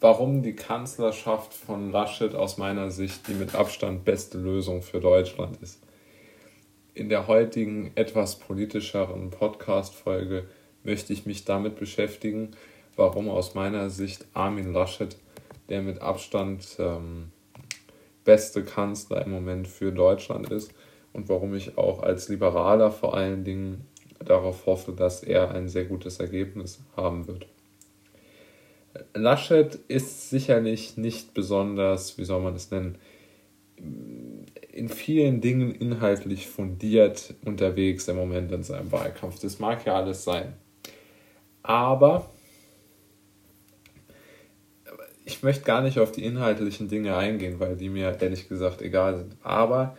warum die Kanzlerschaft von Laschet aus meiner Sicht die mit Abstand beste Lösung für Deutschland ist. In der heutigen etwas politischeren Podcast-Folge möchte ich mich damit beschäftigen, warum aus meiner Sicht Armin Laschet der mit Abstand ähm, beste Kanzler im Moment für Deutschland ist und warum ich auch als Liberaler vor allen Dingen darauf hoffe, dass er ein sehr gutes Ergebnis haben wird. Laschet ist sicherlich nicht besonders, wie soll man es nennen, in vielen Dingen inhaltlich fundiert unterwegs im Moment in seinem Wahlkampf. Das mag ja alles sein. Aber ich möchte gar nicht auf die inhaltlichen Dinge eingehen, weil die mir ehrlich gesagt egal sind. Aber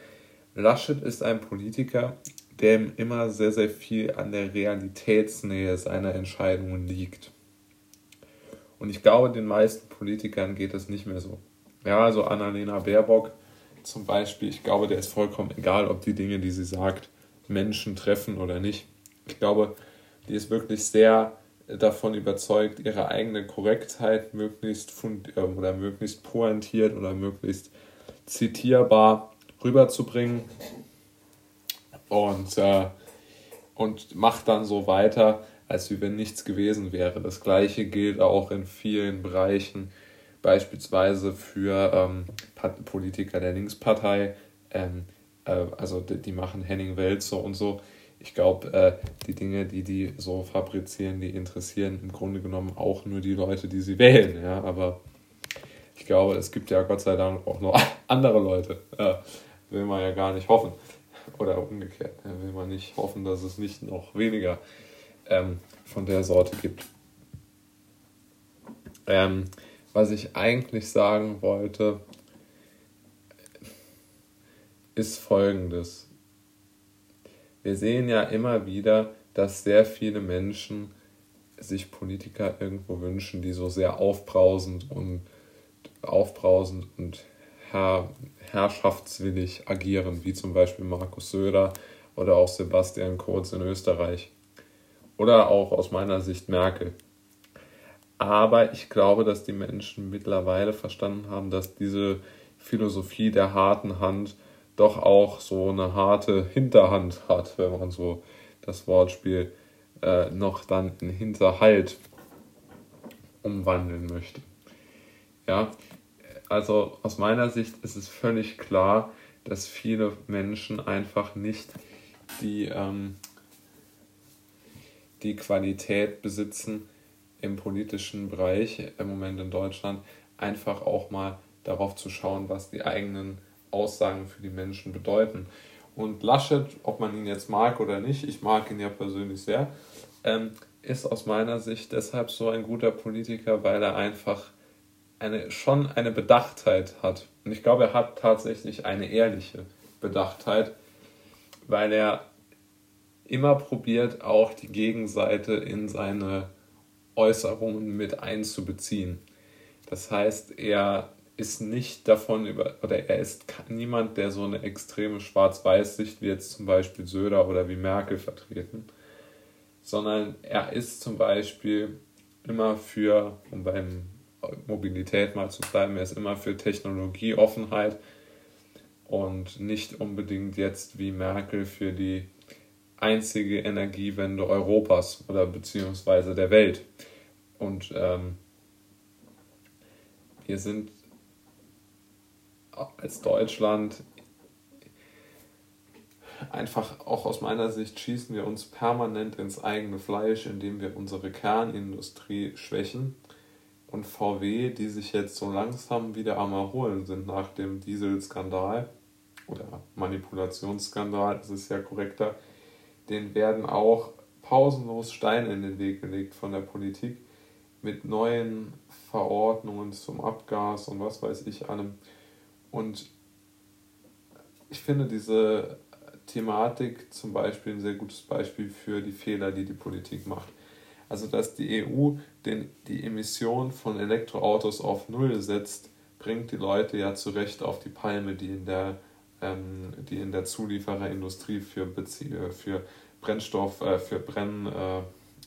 Laschet ist ein Politiker, dem immer sehr, sehr viel an der Realitätsnähe seiner Entscheidungen liegt. Und ich glaube, den meisten Politikern geht es nicht mehr so. Ja, also Annalena Baerbock zum Beispiel, ich glaube, der ist vollkommen egal, ob die Dinge, die sie sagt, Menschen treffen oder nicht. Ich glaube, die ist wirklich sehr davon überzeugt, ihre eigene Korrektheit möglichst fund äh, oder möglichst pointiert oder möglichst zitierbar rüberzubringen und, äh, und macht dann so weiter, als wie wenn nichts gewesen wäre. Das gleiche gilt auch in vielen Bereichen, beispielsweise für ähm, Politiker der Linkspartei, ähm, äh, also die, die machen Henning Welzer und so ich glaube, äh, die Dinge, die die so fabrizieren, die interessieren im Grunde genommen auch nur die Leute, die sie wählen. Ja? Aber ich glaube, es gibt ja Gott sei Dank auch noch andere Leute. Äh, will man ja gar nicht hoffen. Oder umgekehrt. Will man nicht hoffen, dass es nicht noch weniger ähm, von der Sorte gibt. Ähm, was ich eigentlich sagen wollte, ist folgendes wir sehen ja immer wieder, dass sehr viele Menschen sich Politiker irgendwo wünschen, die so sehr aufbrausend und aufbrausend und herr, herrschaftswillig agieren, wie zum Beispiel Markus Söder oder auch Sebastian Kurz in Österreich. Oder auch aus meiner Sicht Merkel. Aber ich glaube, dass die Menschen mittlerweile verstanden haben, dass diese Philosophie der harten Hand doch auch so eine harte Hinterhand hat, wenn man so das Wortspiel äh, noch dann in Hinterhalt umwandeln möchte. Ja, also aus meiner Sicht ist es völlig klar, dass viele Menschen einfach nicht die, ähm, die Qualität besitzen, im politischen Bereich im Moment in Deutschland einfach auch mal darauf zu schauen, was die eigenen Aussagen für die Menschen bedeuten. Und Laschet, ob man ihn jetzt mag oder nicht, ich mag ihn ja persönlich sehr, ähm, ist aus meiner Sicht deshalb so ein guter Politiker, weil er einfach eine, schon eine Bedachtheit hat. Und ich glaube, er hat tatsächlich eine ehrliche Bedachtheit, weil er immer probiert, auch die Gegenseite in seine Äußerungen mit einzubeziehen. Das heißt, er ist nicht davon über, oder er ist niemand, der so eine extreme Schwarz-Weiß-Sicht wie jetzt zum Beispiel Söder oder wie Merkel vertreten, sondern er ist zum Beispiel immer für, um beim Mobilität mal zu bleiben, er ist immer für Technologieoffenheit und nicht unbedingt jetzt wie Merkel für die einzige Energiewende Europas oder beziehungsweise der Welt. Und ähm, wir sind als Deutschland einfach auch aus meiner Sicht schießen wir uns permanent ins eigene Fleisch, indem wir unsere Kernindustrie schwächen. Und VW, die sich jetzt so langsam wieder am Erholen sind nach dem Dieselskandal oder Manipulationsskandal, das ist ja korrekter, den werden auch pausenlos Steine in den Weg gelegt von der Politik mit neuen Verordnungen zum Abgas und was weiß ich allem. Und ich finde diese Thematik zum Beispiel ein sehr gutes Beispiel für die Fehler, die die Politik macht. Also, dass die EU den, die Emission von Elektroautos auf Null setzt, bringt die Leute ja zu Recht auf die Palme, die in der, ähm, die in der Zuliefererindustrie für, äh, für Brennstoff, äh, für Brenn, äh,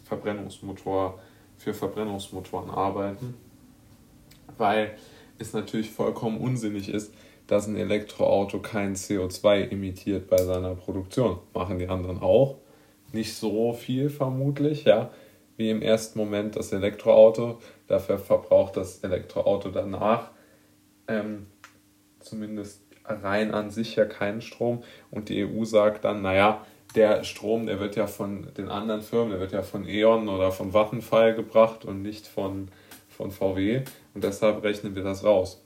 Verbrennungsmotor, für Verbrennungsmotoren arbeiten. weil es natürlich vollkommen unsinnig ist, dass ein Elektroauto kein CO2 emittiert bei seiner Produktion. Machen die anderen auch. Nicht so viel vermutlich, ja, wie im ersten Moment das Elektroauto. Dafür verbraucht das Elektroauto danach ähm, zumindest rein an sich ja keinen Strom. Und die EU sagt dann, naja, der Strom, der wird ja von den anderen Firmen, der wird ja von E.ON oder von Vattenfall gebracht und nicht von, von VW. Und deshalb rechnen wir das raus.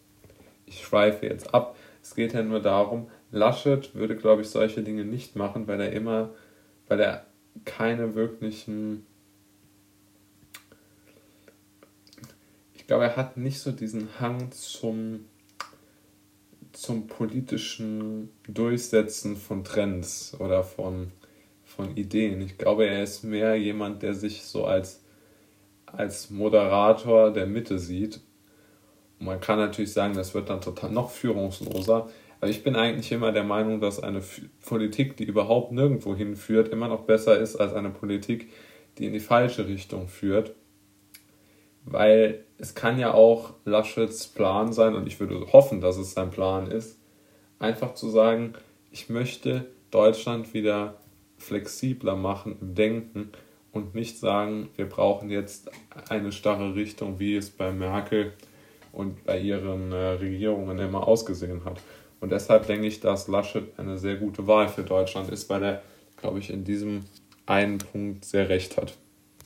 Ich schweife jetzt ab. Es geht ja nur darum, Laschet würde, glaube ich, solche Dinge nicht machen, weil er immer, weil er keine wirklichen. Ich glaube, er hat nicht so diesen Hang zum zum politischen Durchsetzen von Trends oder von, von Ideen. Ich glaube, er ist mehr jemand, der sich so als, als Moderator der Mitte sieht. Und man kann natürlich sagen, das wird dann total noch führungsloser. Aber ich bin eigentlich immer der Meinung, dass eine Politik, die überhaupt nirgendwo hinführt, immer noch besser ist als eine Politik, die in die falsche Richtung führt. Weil es kann ja auch Laschets Plan sein, und ich würde hoffen, dass es sein Plan ist, einfach zu sagen, ich möchte Deutschland wieder flexibler machen im Denken und nicht sagen, wir brauchen jetzt eine starre Richtung, wie es bei Merkel und bei ihren äh, Regierungen immer ausgesehen hat. Und deshalb denke ich, dass Laschet eine sehr gute Wahl für Deutschland ist, weil er, glaube ich, in diesem einen Punkt sehr recht hat.